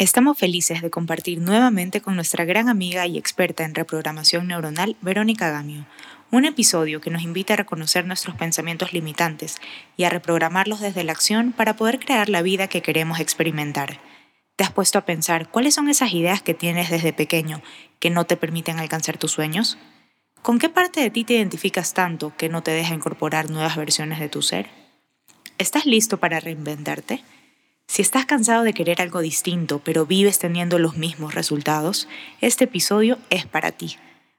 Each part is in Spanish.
Estamos felices de compartir nuevamente con nuestra gran amiga y experta en reprogramación neuronal, Verónica Gamio, un episodio que nos invita a reconocer nuestros pensamientos limitantes y a reprogramarlos desde la acción para poder crear la vida que queremos experimentar. ¿Te has puesto a pensar cuáles son esas ideas que tienes desde pequeño que no te permiten alcanzar tus sueños? ¿Con qué parte de ti te identificas tanto que no te deja incorporar nuevas versiones de tu ser? ¿Estás listo para reinventarte? Si estás cansado de querer algo distinto, pero vives teniendo los mismos resultados, este episodio es para ti.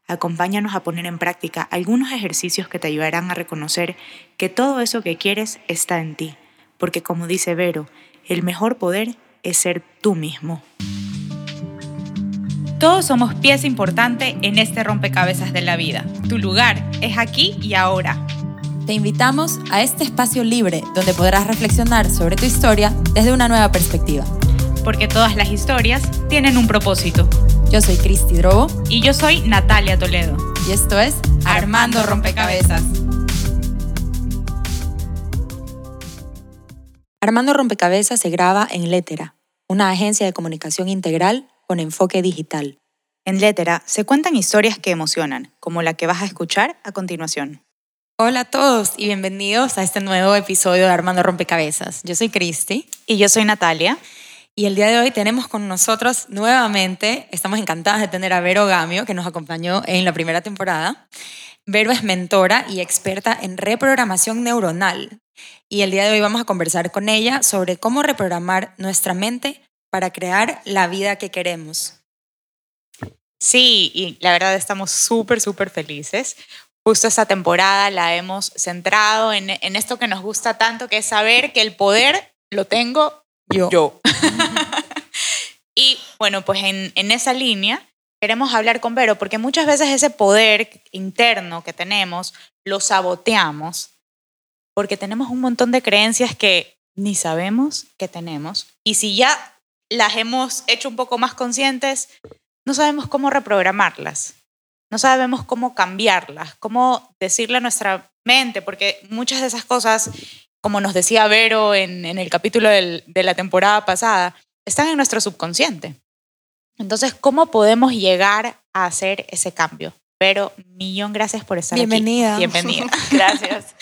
Acompáñanos a poner en práctica algunos ejercicios que te ayudarán a reconocer que todo eso que quieres está en ti, porque como dice Vero, el mejor poder es ser tú mismo. Todos somos pieza importante en este rompecabezas de la vida. Tu lugar es aquí y ahora. Te invitamos a este espacio libre donde podrás reflexionar sobre tu historia desde una nueva perspectiva. Porque todas las historias tienen un propósito. Yo soy Cristi Drobo. Y yo soy Natalia Toledo. Y esto es Armando Rompecabezas. Armando Rompecabezas se graba en Letera, una agencia de comunicación integral con enfoque digital. En Letera se cuentan historias que emocionan, como la que vas a escuchar a continuación. Hola a todos y bienvenidos a este nuevo episodio de Armando Rompecabezas. Yo soy Cristi. Y yo soy Natalia. Y el día de hoy tenemos con nosotros nuevamente, estamos encantadas de tener a Vero Gamio, que nos acompañó en la primera temporada. Vero es mentora y experta en reprogramación neuronal. Y el día de hoy vamos a conversar con ella sobre cómo reprogramar nuestra mente para crear la vida que queremos. Sí, y la verdad estamos súper, súper felices justo esta temporada la hemos centrado en, esto que nos gusta tanto, que es saber que el poder lo tengo yo. y bueno, pues en, en esa línea queremos hablar con Vero, porque muchas veces ese poder interno que tenemos lo saboteamos porque tenemos un montón de creencias que ni sabemos que tenemos. Y si ya las hemos hecho un poco más conscientes, no sabemos cómo reprogramarlas no sabemos cómo cambiarlas, cómo decirle a nuestra mente, porque muchas de esas cosas, como nos decía Vero en, el capítulo de la temporada pasada, están en nuestro subconsciente. Entonces, ¿cómo podemos llegar a hacer ese cambio? Pero millón gracias por estar Bienvenida. aquí. Bienvenida. gracias.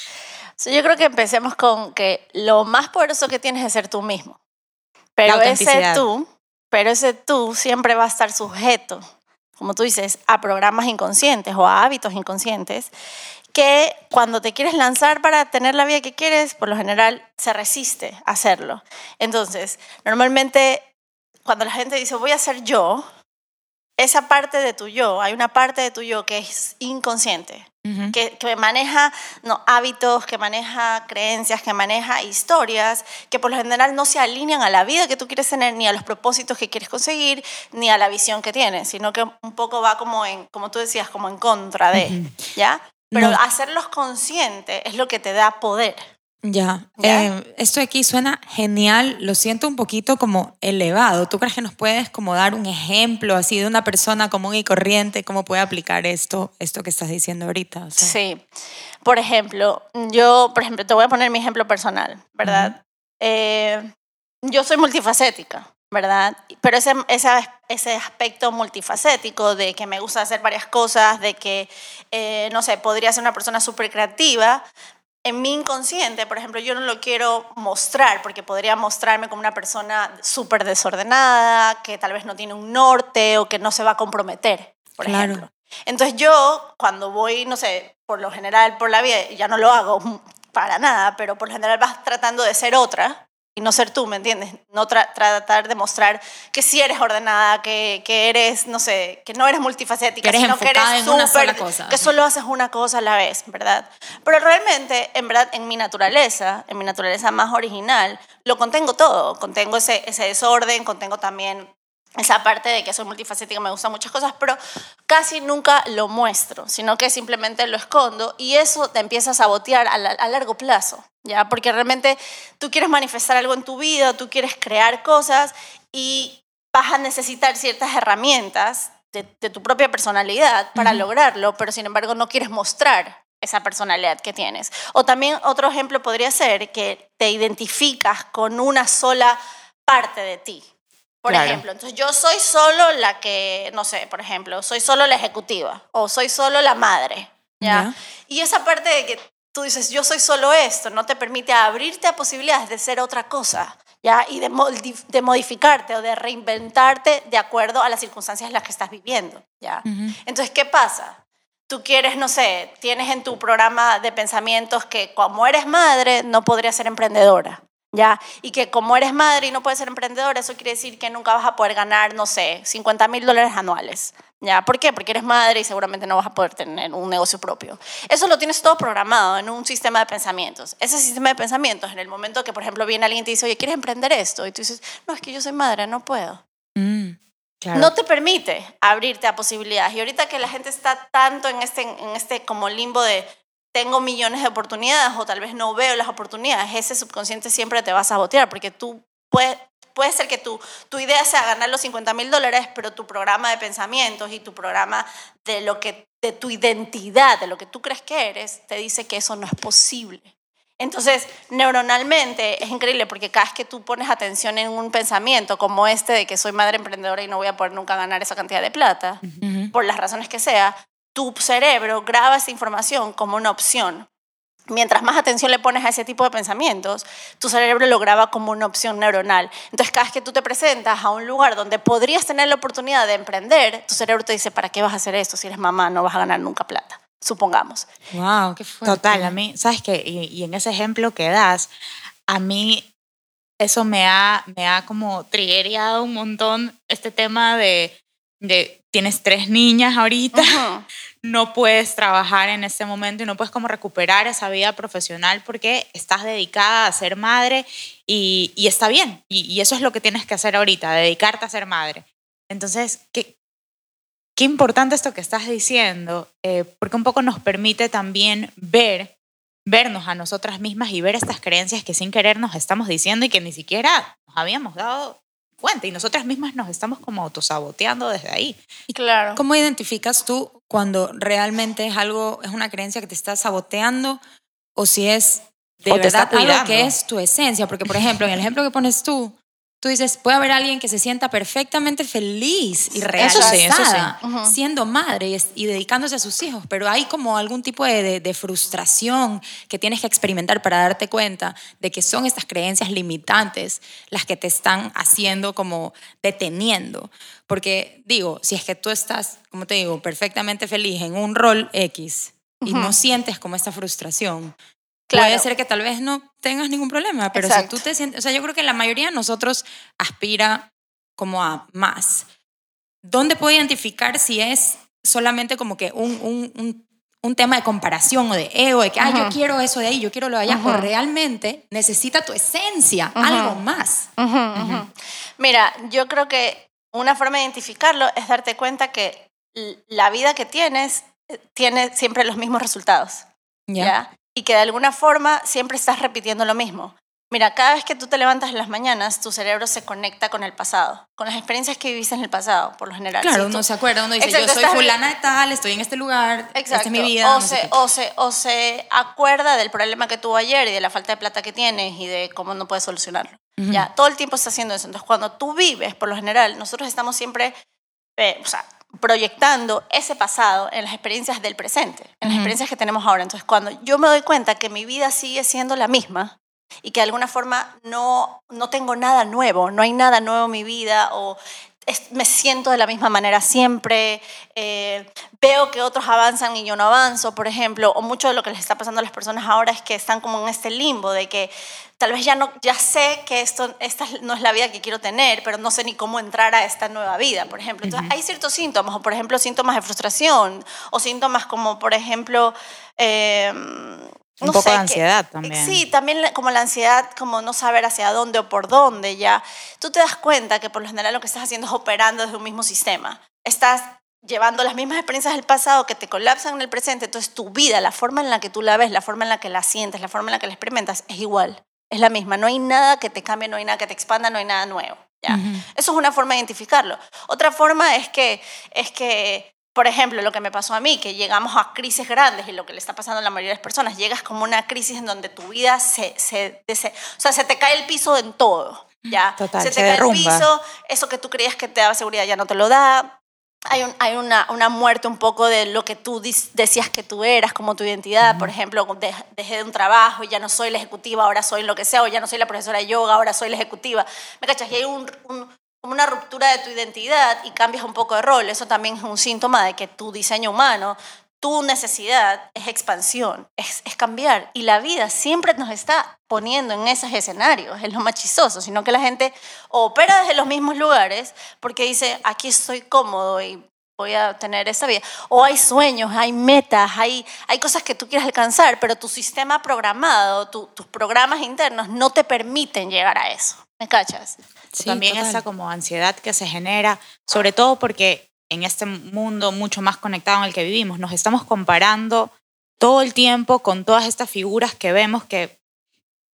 yo creo que empecemos con que lo más poderoso que tienes es ser tú mismo. Pero ese tú, pero ese tú siempre va a estar sujeto como tú dices, a programas inconscientes o a hábitos inconscientes, que cuando te quieres lanzar para tener la vida que quieres, por lo general se resiste a hacerlo. Entonces, normalmente cuando la gente dice voy a ser yo, esa parte de tu yo, hay una parte de tu yo que es inconsciente, que, que, maneja no, hábitos, que maneja creencias, que maneja historias, que por lo general no se alinean a la vida que tú quieres tener, ni a los propósitos que quieres conseguir, ni a la visión que tienes, sino que un poco va como en, como tú decías, como en contra de, ¿ya? Pero hacerlos conscientes es lo que te da poder. Ya, eh, esto aquí suena genial, lo siento un poquito como elevado. ¿Tú crees que nos puedes como dar un ejemplo así de una persona común y corriente, cómo puede aplicar esto, esto que estás diciendo ahorita? Sí, por ejemplo, yo, por ejemplo, te voy a poner mi ejemplo personal, ¿verdad? Eh, yo soy multifacética, ¿verdad? Pero ese, ese, aspecto multifacético de que me gusta hacer varias cosas, de que, eh, no sé, podría ser una persona súper creativa, en mi inconsciente, por ejemplo, yo no lo quiero mostrar porque podría mostrarme como una persona súper desordenada, que tal vez no tiene un norte o que no se va a comprometer, por ejemplo. Entonces yo, cuando voy, no sé, por lo general por la vida, ya no lo hago para nada, pero por lo general vas tratando de ser otra, y no ser tú, ¿me entiendes? No tratar de mostrar que sí eres ordenada, que, que, eres, no sé, que no eres multifacética, que eres sino que eres súper, que solo haces una cosa a la vez, ¿verdad? Pero realmente, en verdad, en mi naturaleza, en mi naturaleza más original, lo contengo todo, contengo ese, ese desorden, contengo también esa parte de que soy multifacética, me gustan muchas cosas, pero casi nunca lo muestro, sino que simplemente lo escondo y eso te empieza a sabotear a, a, largo plazo, ¿ya? Porque realmente tú quieres manifestar algo en tu vida, tú quieres crear cosas y vas a necesitar ciertas herramientas de, tu propia personalidad para lograrlo, pero sin embargo no quieres mostrar esa personalidad que tienes. O también otro ejemplo podría ser que te identificas con una sola parte de ti, Por ejemplo, entonces yo soy solo la que, no sé, por ejemplo, soy solo la ejecutiva o soy solo la madre, ¿ya? Y esa parte de que tú dices, yo soy solo esto, no te permite abrirte a posibilidades de ser otra cosa, ¿ya? Y de, de modificarte o de reinventarte de acuerdo a las circunstancias en las que estás viviendo, ¿ya? Entonces, ¿qué pasa? Tú quieres, no sé, tienes en tu programa de pensamientos que como eres madre no podrías ser emprendedora, ¿ya? Y que como eres madre y no puedes ser emprendedora, eso quiere decir que nunca vas a poder ganar, no sé, 50 mil dólares anuales, ¿ya? ¿Por qué? Porque eres madre y seguramente no vas a poder tener un negocio propio. Eso lo tienes todo programado en un sistema de pensamientos. Ese sistema de pensamientos, en el momento que, por ejemplo, viene alguien y te dice, oye, ¿quieres emprender esto? Y tú dices, no, es que yo soy madre, no puedo. Mm, no te permite abrirte a posibilidades. Y ahorita que la gente está tanto en este, en este como limbo de tengo millones de oportunidades o tal vez no veo las oportunidades, ese subconsciente siempre te va a sabotear porque tú puedes, puede ser que tu, tu idea sea ganar los 50 mil dólares, pero tu programa de pensamientos y tu programa de, lo que, de tu identidad, de lo que tú crees que eres, te dice que eso no es posible. Entonces, neuronalmente es increíble porque cada vez que tú pones atención en un pensamiento como este de que soy madre emprendedora y no voy a poder nunca ganar esa cantidad de plata, por las razones que sea, tu cerebro graba esa información como una opción. Mientras más atención le pones a ese tipo de pensamientos, tu cerebro lo graba como una opción neuronal. Entonces, cada vez que tú te presentas a un lugar donde podrías tener la oportunidad de emprender, tu cerebro te dice, ¿para qué vas a hacer esto? Si eres mamá, no vas a ganar nunca plata, supongamos. Wow, qué fuerte. Total, a mí, ¿sabes qué? Y, en ese ejemplo que das, a mí eso me ha, me ha como triggereado un montón este tema de de tienes tres niñas ahorita, no puedes trabajar en este momento y no puedes como recuperar esa vida profesional porque estás dedicada a ser madre y, está bien. Y, eso es lo que tienes que hacer ahorita, dedicarte a ser madre. Entonces, qué, qué importante esto que estás diciendo, eh, porque un poco nos permite también ver vernos a nosotras mismas y ver estas creencias que sin querer nos estamos diciendo y que ni siquiera nos habíamos dado cuenta y nosotras mismas nos estamos como autosaboteando desde ahí. Claro. ¿Cómo identificas tú cuando realmente es algo, es una creencia que te está saboteando o si es de verdad algo que es tu esencia? Porque, por ejemplo, en el ejemplo que pones tú, Tú dices, puede haber alguien que se sienta perfectamente feliz y realizada siendo madre y, dedicándose a sus hijos, pero hay como algún tipo de, de, frustración que tienes que experimentar para darte cuenta de que son estas creencias limitantes las que te están haciendo como deteniendo. Porque digo, si es que tú estás, como te digo, perfectamente feliz en un rol X y no sientes como esta frustración, Puede ser que tal vez no tengas ningún problema, pero si tú te sientes, o sea, yo creo que la mayoría de nosotros aspira como a más. ¿Dónde puedo identificar si es solamente como que un, un, un, tema de comparación o de ego, de que, ah, yo quiero eso de ahí, yo quiero lo de allá, o realmente necesita tu esencia, algo más? Mira, yo creo que una forma de identificarlo es darte cuenta que la vida que tienes eh, tiene siempre los mismos resultados. ¿ya? Y que de alguna forma siempre estás repitiendo lo mismo. Mira, cada vez que tú te levantas en las mañanas, tu cerebro se conecta con el pasado, con las experiencias que viviste en el pasado, por lo general. Claro, uno se acuerda, uno dice, yo soy fulana de tal, estoy en este lugar, esta es mi vida. O, se, o, se, o se acuerda del problema que tuvo ayer y de la falta de plata que tienes y de cómo no puedes solucionarlo. Ya, todo el tiempo está haciendo eso. Entonces, cuando tú vives, por lo general, nosotros estamos siempre, eh, o sea, proyectando ese pasado en las experiencias del presente, en las experiencias que tenemos ahora. Entonces, cuando yo me doy cuenta que mi vida sigue siendo la misma y que de alguna forma no, no tengo nada nuevo, no hay nada nuevo en mi vida o me siento de la misma manera siempre, eh, veo que otros avanzan y yo no avanzo, por ejemplo, o mucho de lo que les está pasando a las personas ahora es que están como en este limbo de que tal vez ya, no, ya sé que esto, esta no es la vida que quiero tener, pero no sé ni cómo entrar a esta nueva vida, por ejemplo. Entonces, hay ciertos síntomas, o por ejemplo, síntomas de frustración, o síntomas como, por ejemplo, eh, un poco de ansiedad también. Sí, también como la ansiedad, como no saber hacia dónde o por dónde ya. Tú te das cuenta que por lo general lo que estás haciendo es operando desde un mismo sistema. Estás llevando las mismas experiencias del pasado que te colapsan en el presente. Entonces tu vida, la forma en la que tú la ves, la forma en la que la sientes, la forma en la que la experimentas, es igual es la misma. No hay nada que te cambie, no hay nada que te expanda, no hay nada nuevo. ¿ya? Eso es una forma de identificarlo. Otra forma es que, es que, por ejemplo, lo que me pasó a mí, que llegamos a crisis grandes y lo que le está pasando a la mayoría de las personas, llegas como una crisis en donde tu vida se, se, o sea, se te cae el piso en todo. ya Total, se te se cae derrumba. el piso, eso que tú creías que te daba seguridad ya no te lo da. Hay, un- hay una, una muerte un poco de lo que tú decías que tú eras, como tu identidad. Por ejemplo, de- dejé de un trabajo y ya no soy la ejecutiva, ahora soy lo que sea, o ya no soy la profesora de yoga, ahora soy la ejecutiva. ¿Me cachas? Y hay un, un- una ruptura de tu identidad y cambias un poco de rol. Eso también es un síntoma de que tu diseño humano, tu necesidad es expansión, es, cambiar. Y la vida siempre nos está poniendo en esos escenarios, es lo más chistoso, sino que la gente opera desde los mismos lugares porque dice, aquí estoy cómodo y voy a tener esta vida. O hay sueños, hay metas, hay, hay cosas que tú quieres alcanzar, pero tu sistema programado, tu- tus programas internos no te permiten llegar a eso. ¿Me cachas? Sí, también total. esa como ansiedad que se genera, sobre todo porque en este mundo mucho más conectado en el que vivimos, nos estamos comparando todo el tiempo con todas estas figuras que vemos que,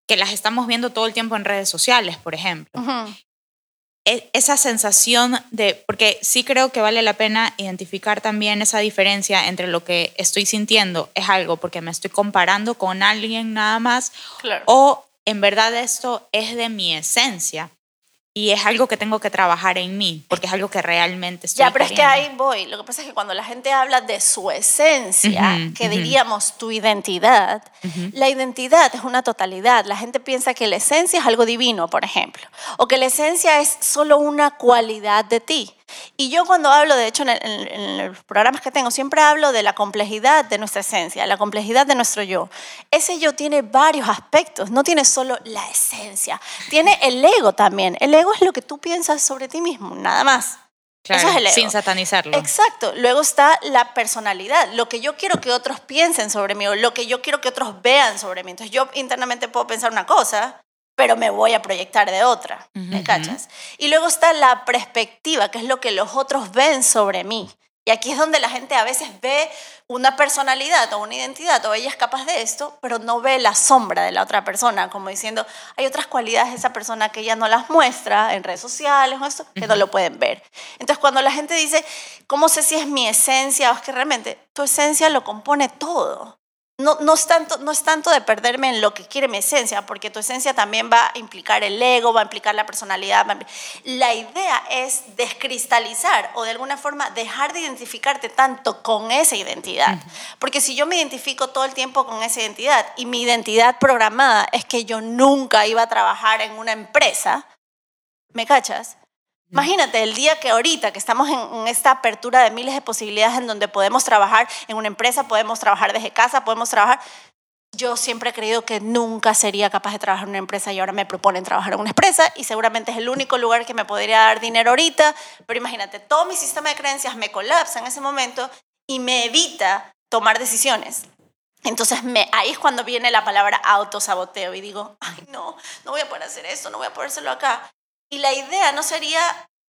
que las estamos viendo todo el tiempo en redes sociales, por ejemplo. Ujú. E- Esa sensación de, porque sí creo que vale la pena identificar también esa diferencia entre lo que estoy sintiendo es algo porque me estoy comparando con alguien nada más Claro. o en verdad esto es de mi esencia y es algo que tengo que trabajar en mí porque es algo que realmente estoy Ya, pero es que ahí voy. Lo que pasa es que cuando la gente habla de su esencia, Ujú, que ujú. diríamos tu identidad, la identidad es una totalidad. La gente piensa que la esencia es algo divino, por ejemplo, o que la esencia es solo una cualidad de ti. Y yo cuando hablo, de hecho, en, el- en- en los programas que tengo, siempre hablo de la complejidad de nuestra esencia, la complejidad de nuestro yo. Ese yo tiene varios aspectos, no tiene solo la esencia, tiene el ego también. El ego es lo que tú piensas sobre ti mismo, nada más. Claro, Eso es el ego. sin satanizarlo. Exacto. Luego está la personalidad, lo que yo quiero que otros piensen sobre mí o lo que yo quiero que otros vean sobre mí. Entonces yo internamente puedo pensar una cosa, pero me voy a proyectar de otra. ¿Me Ujú. cachas? Y luego está la perspectiva, que es lo que los otros ven sobre mí. Y aquí es donde la gente a veces ve una personalidad o una identidad, o ella es capaz de esto, pero no ve la sombra de la otra persona, como diciendo, hay otras cualidades de esa persona que ella no las muestra en redes sociales o esto, que no lo pueden ver. Entonces, cuando la gente dice, ¿cómo sé si es mi esencia o es que realmente tu esencia lo compone todo? No, no, es tanto, no es tanto de perderme en lo que quiere mi esencia, porque tu esencia también va a implicar el ego, va a implicar la personalidad. La idea es descristalizar o de alguna forma dejar de identificarte tanto con esa identidad. Porque si yo me identifico todo el tiempo con esa identidad y mi identidad programada es que yo nunca iba a trabajar en una empresa, ¿me cachas? Imagínate el día que ahorita, que estamos en, esta apertura de miles de posibilidades en donde podemos trabajar en una empresa, podemos trabajar desde casa, podemos trabajar. Yo siempre he creído que nunca sería capaz de trabajar en una empresa y ahora me proponen trabajar en una empresa y seguramente es el único lugar que me podría dar dinero ahorita. Pero imagínate, todo mi sistema de creencias me colapsa en ese momento y me evita tomar decisiones. Entonces me, ahí es cuando viene la palabra autosaboteo y digo, ay no, no voy a poder hacer esto, no voy a poder hacerlo acá. Y la idea no sería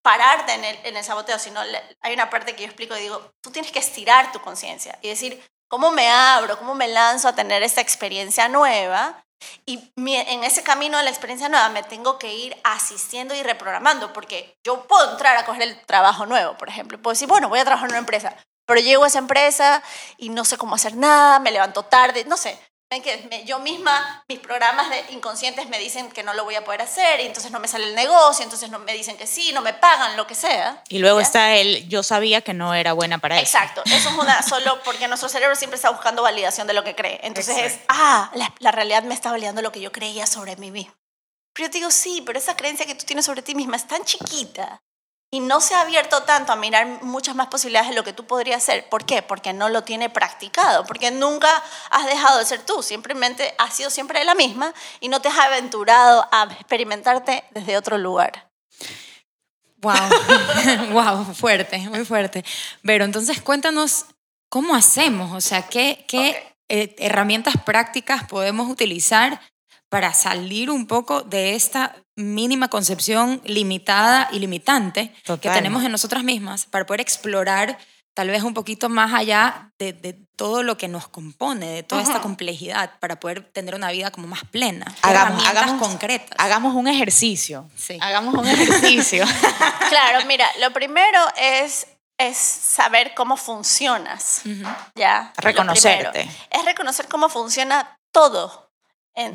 pararte en el, en el saboteo, sino le- hay una parte que yo explico y digo, tú tienes que estirar tu conciencia y decir, ¿cómo me abro? ¿Cómo me lanzo a tener esta experiencia nueva? Y mi- en ese camino de la experiencia nueva me tengo que ir asistiendo y reprogramando, porque yo puedo entrar a coger el trabajo nuevo, por ejemplo. Puedo decir, bueno, voy a trabajar en una empresa, pero llego a esa empresa y no sé cómo hacer nada, me levanto tarde, no sé. Ven que me- yo misma, mis programas de inconscientes me dicen que no lo voy a poder hacer, y entonces no me sale el negocio, entonces no me dicen que sí, no me pagan, lo que sea. Y luego está el yo sabía que no era buena para eso. Exacto, eso es una solo porque nuestro cerebro siempre está buscando validación de lo que cree. Entonces es, Exacto. ah, la, la realidad me está validando lo que yo creía sobre mí mismo. Pero yo te digo, sí, pero esa creencia que tú tienes sobre ti misma es tan chiquita y no se ha abierto tanto a mirar muchas más posibilidades de lo que tú podrías ser. ¿Por qué? Porque no lo tiene practicado, porque nunca has dejado de ser tú, simplemente has sido siempre la misma y no te has aventurado a experimentarte desde otro lugar. Wow, wow, fuerte, muy fuerte. Pero entonces cuéntanos cómo hacemos, o sea, qué, qué eh, herramientas prácticas podemos utilizar para salir un poco de esta mínima concepción limitada y limitante que tenemos en nosotras mismas para poder explorar tal vez un poquito más allá de, de todo lo que nos compone, de toda esta complejidad para poder tener una vida como más plena. Hagamos, hagamos- concretas. Hagamos un ejercicio. Sí. Hagamos un ejercicio. Claro, mira, lo primero es, es saber cómo funcionas. ¿ya? Reconocerte. Es reconocer cómo funciona todo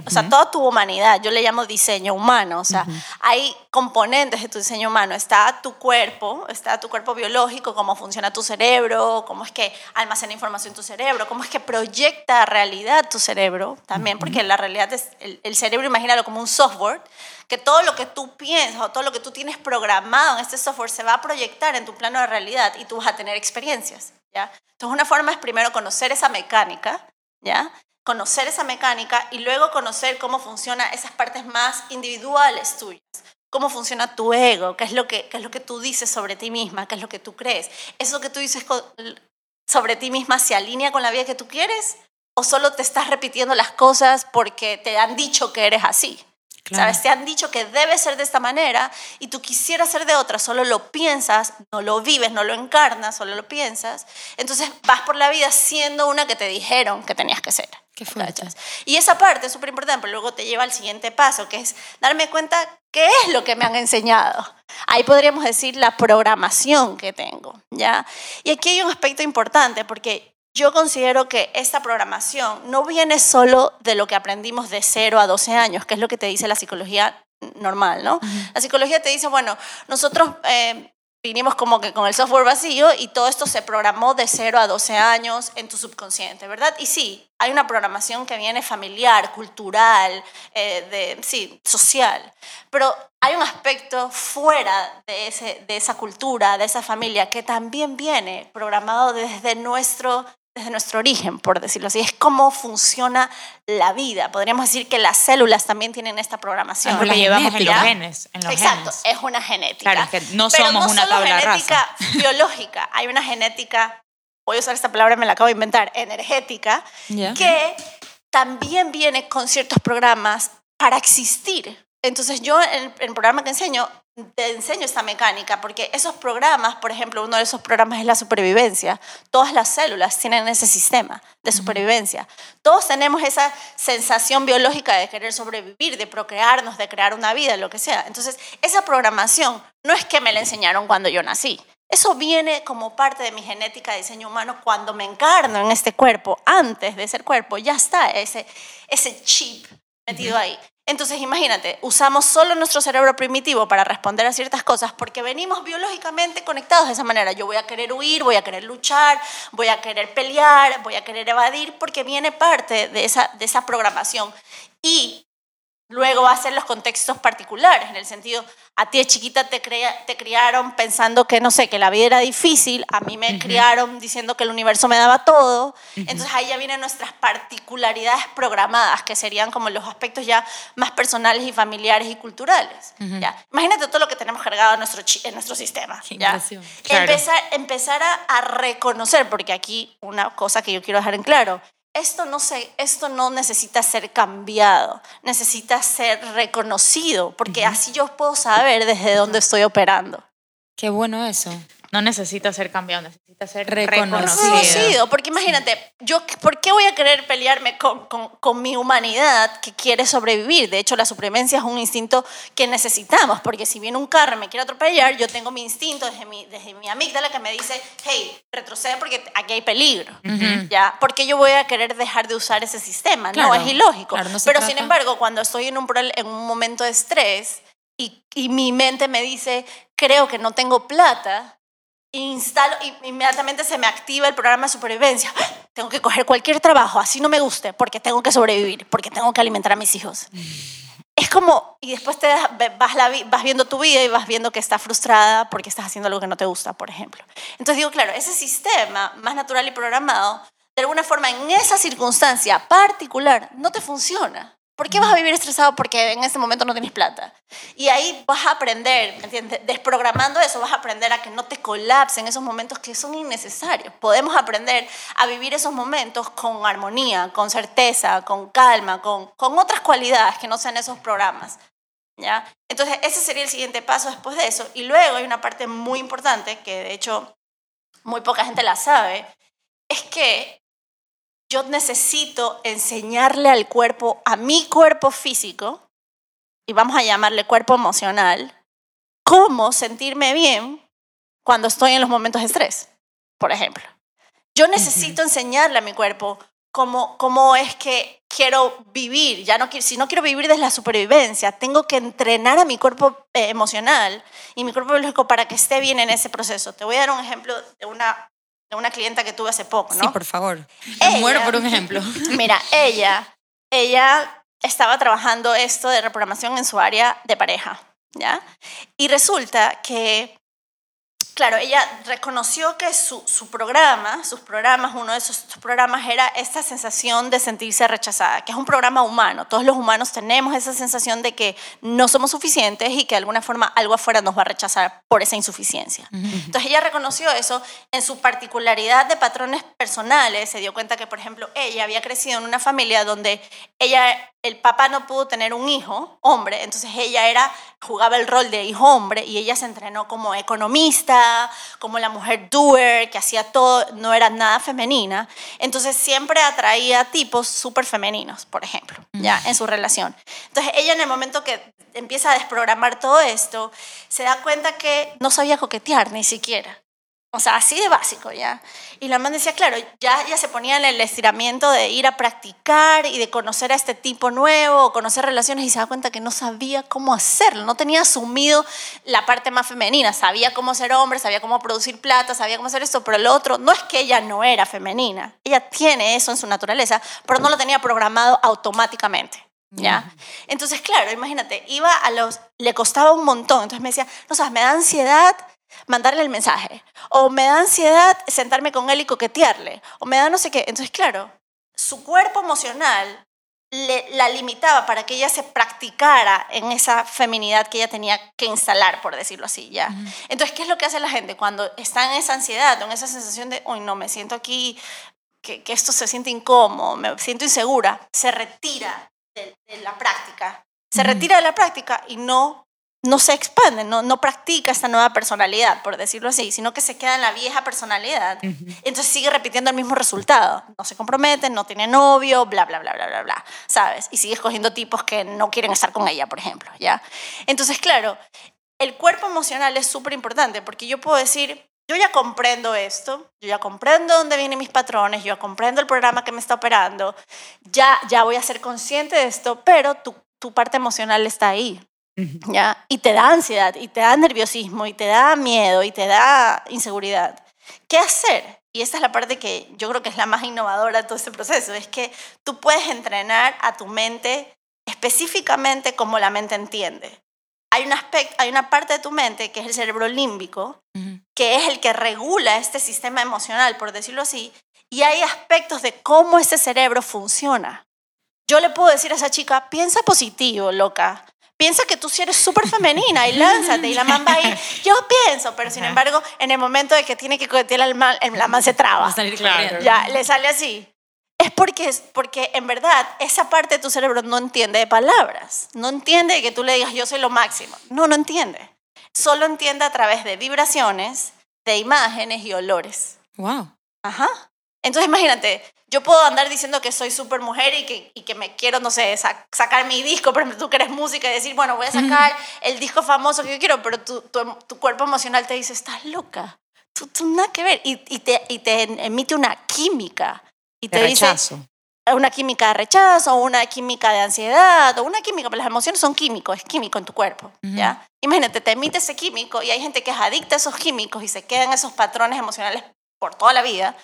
o sea, toda tu humanidad, yo le llamo diseño humano, o sea, hay componentes de tu diseño humano, está tu cuerpo, está tu cuerpo biológico, cómo funciona tu cerebro, cómo es que almacena información tu cerebro, cómo es que proyecta realidad tu cerebro también, porque la realidad es, el, el cerebro, imagínalo como un software, que todo lo que tú piensas o todo lo que tú tienes programado en este software se va a proyectar en tu plano de realidad y tú vas a tener experiencias, ¿ya? Entonces, una forma es primero conocer esa mecánica, ¿ya? Conocer esa mecánica y luego conocer cómo funcionan esas partes más individuales tuyas. Cómo funciona tu ego, qué es, lo que, qué es lo que tú dices sobre ti misma, qué es lo que tú crees. ¿Eso que tú dices sobre ti misma se alinea con la vida que tú quieres? ¿O solo te estás repitiendo las cosas porque te han dicho que eres así? ¿Sabes? Te han dicho que debe ser de esta manera y tú quisieras ser de otra, solo lo piensas, no lo vives, no lo encarnas, solo lo piensas. Entonces vas por la vida siendo una que te dijeron que tenías que ser. Qué fuerte. Y esa parte es súper importante, pero luego te lleva al siguiente paso, que es darme cuenta qué es lo que me han enseñado. Ahí podríamos decir la programación que tengo, ¿ya? Y aquí hay un aspecto importante, porque yo considero que esta programación no viene solo de lo que aprendimos de 0 a 12 años, que es lo que te dice la psicología normal, ¿no? La psicología te dice, bueno, nosotros eh, vinimos como que con el software vacío y todo esto se programó de 0 a 12 años en tu subconsciente, ¿verdad? Y sí, hay una programación que viene familiar, cultural, eh, de, sí, social, pero hay un aspecto fuera de, ese, de esa cultura, de esa familia, que también viene programado desde nuestro desde nuestro origen, por decirlo así. Es cómo funciona la vida. Podríamos decir que las células también tienen esta programación. Porque llevamos en los genes. Exacto, es una genética. Claro, que no somos no una solo genética biológica, hay una genética, voy a usar esta palabra, me la acabo de inventar, energética, que también viene con ciertos programas para existir. Entonces yo en el programa que enseño te enseño esta mecánica, porque esos programas, por ejemplo, uno de esos programas es la supervivencia. Todas las células tienen ese sistema de supervivencia. Todos tenemos esa sensación biológica de querer sobrevivir, de procrearnos, de crear una vida, lo que sea. Entonces, esa programación no es que me la enseñaron cuando yo nací. Eso viene como parte de mi genética de diseño humano cuando me encarno en este cuerpo. Antes de ser cuerpo, ya está ese, ese chip metido ahí. Entonces, imagínate, usamos solo nuestro cerebro primitivo para responder a ciertas cosas porque venimos biológicamente conectados de esa manera. Yo voy a querer huir, voy a querer luchar, voy a querer pelear, voy a querer evadir porque viene parte de esa, de esa programación. Y Luego va a ser los contextos particulares, en el sentido, a ti de chiquita te, te criaron pensando que, no sé, que la vida era difícil, a mí me criaron diciendo que el universo me daba todo, entonces ahí ya vienen nuestras particularidades programadas, que serían como los aspectos ya más personales y familiares y culturales. ¿ya? Imagínate todo lo que tenemos cargado en nuestro, en nuestro sistema. ¿ya? Empezar, empezar a, a reconocer, porque aquí una cosa que yo quiero dejar en claro, esto no, se, esto no necesita ser cambiado, necesita ser reconocido, porque así yo puedo saber desde dónde estoy operando. Qué bueno eso. No necesita ser cambiado, necesita ser reconocido. Porque imagínate, yo, ¿por qué voy a querer pelearme con, con, con, mi humanidad que quiere sobrevivir? De hecho, la supervivencia es un instinto que necesitamos, porque si viene un carro y me quiere atropellar, yo tengo mi instinto desde mi, desde mi amígdala que me dice, hey, retrocede porque aquí hay peligro. ¿Ya? Porque yo voy a querer dejar de usar ese sistema, no, es ilógico. Pero sin embargo, cuando estoy en un, en un momento de estrés y, y mi mente me dice, creo que no tengo plata, instalo, inmediatamente se me activa el programa de supervivencia. Tengo que coger cualquier trabajo, así no me guste, porque tengo que sobrevivir, porque tengo que alimentar a mis hijos. Es como, y después te vas, vas viendo tu vida y vas viendo que estás frustrada porque estás haciendo algo que no te gusta, por ejemplo. Entonces digo, claro, ese sistema más natural y programado, de alguna forma en esa circunstancia particular, no te funciona. ¿Por qué vas a vivir estresado? Porque en ese momento no tienes plata. Y ahí vas a aprender, ¿me entiendes? Desprogramando eso, vas a aprender a que no te colapsen esos momentos que son innecesarios. Podemos aprender a vivir esos momentos con armonía, con certeza, con calma, con, con otras cualidades que no sean esos programas. ¿ya? Entonces, ese sería el siguiente paso después de eso. Y luego hay una parte muy importante que de hecho muy poca gente la sabe, es que yo necesito enseñarle al cuerpo, a mi cuerpo físico, y vamos a llamarle cuerpo emocional, cómo sentirme bien cuando estoy en los momentos de estrés, por ejemplo. Yo necesito enseñarle a mi cuerpo cómo, cómo es que quiero vivir, ya no quiero, si no quiero vivir desde la supervivencia, tengo que entrenar a mi cuerpo eh, emocional y mi cuerpo biológico para que esté bien en ese proceso. Te voy a dar un ejemplo de una, de una clienta que tuve hace poco, ¿no? Sí, por favor. Me muero por un ejemplo. Mira, ella, ella estaba trabajando esto de reprogramación en su área de pareja, ¿ya? Y resulta que claro, ella reconoció que su, su, programa, sus programas, uno de esos programas era esta sensación de sentirse rechazada, que es un programa humano. Todos los humanos tenemos esa sensación de que no somos suficientes y que de alguna forma algo afuera nos va a rechazar por esa insuficiencia. Entonces ella reconoció eso en su particularidad de patrones personales. Se dio cuenta que, por ejemplo, ella había crecido en una familia donde ella el papá no pudo tener un hijo, hombre, entonces ella era, jugaba el rol de hijo hombre y ella se entrenó como economista, como la mujer doer, que hacía todo, no era nada femenina. Entonces siempre atraía tipos súper femeninos, por ejemplo, ya, en su relación. Entonces ella en el momento que empieza a desprogramar todo esto, se da cuenta que no sabía coquetear ni siquiera. O sea, así de básico ya. Y la mamá decía, claro, ya, ya se ponía en el estiramiento de ir a practicar y de conocer a este tipo nuevo, conocer relaciones y se da cuenta que no sabía cómo hacerlo, no tenía asumido la parte más femenina, sabía cómo ser hombre, sabía cómo producir plata, sabía cómo hacer esto, pero el otro no es que ella no era femenina, ella tiene eso en su naturaleza, pero no lo tenía programado automáticamente. ¿Ya? Entonces, claro, imagínate, iba a los, le costaba un montón, entonces me decía, no sabes, me da ansiedad mandarle el mensaje. O me da ansiedad sentarme con él y coquetearle. O me da no sé qué. Entonces, claro, su cuerpo emocional le, la limitaba para que ella se practicara en esa feminidad que ella tenía que instalar, por decirlo así, ¿ya? Entonces, ¿qué es lo que hace la gente cuando está en esa ansiedad o en esa sensación de, uy, no, me siento aquí, que, que esto se siente incómodo, me siento insegura? Se retira de, la práctica. Se retira de la práctica y no no se expande, no, no practica esta nueva personalidad, por decirlo así, sino que se queda en la vieja personalidad. Entonces sigue repitiendo el mismo resultado. No se compromete, no tiene novio, bla, bla, bla, bla, bla, bla, ¿sabes? Y sigue escogiendo tipos que no quieren estar con ella, por ejemplo, ¿ya? Entonces, claro, el cuerpo emocional es súper importante porque yo puedo decir, yo ya comprendo esto, yo ya comprendo dónde vienen mis patrones, yo ya comprendo el programa que me está operando, ya, ya voy a ser consciente de esto, pero tu, tu parte emocional está ahí. ¿Ya? Y te da ansiedad, y te da nerviosismo, y te da miedo, y te da inseguridad. ¿Qué hacer? Y esta es la parte que yo creo que es la más innovadora de todo este proceso, es que tú puedes entrenar a tu mente específicamente como la mente entiende. Hay un aspecto, hay una parte de tu mente que es el cerebro límbico, que es el que regula este sistema emocional, por decirlo así, y hay aspectos de cómo ese cerebro funciona. Yo le puedo decir a esa chica, piensa positivo, loca piensa que tú sí eres súper femenina y lánzate. Y la man va ahí, yo pienso, pero sin embargo, en el momento de que tiene que coquetear al man, la man se traba. Ya, le sale así. Es porque, porque en verdad esa parte de tu cerebro no entiende de palabras. No entiende que tú le digas yo soy lo máximo. No, no entiende. Solo entiende a través de vibraciones, de imágenes y olores. Wow. Ajá. Entonces imagínate, yo puedo andar diciendo que soy súper mujer y que, y que me quiero, no sé, sacar mi disco, ejemplo, tú que eres música y decir, bueno, voy a sacar el disco famoso que yo quiero, pero tu, tu, cuerpo emocional te dice, estás loca, tú, tú nada que ver, y, y, te, y te emite una química. Y te rechazo. dice, una química de rechazo, una química de ansiedad, o una química, pero las emociones son químicos, es químico en tu cuerpo, ¿ya? Imagínate, te emite ese químico y hay gente que es adicta a esos químicos y se quedan esos patrones emocionales por toda la vida,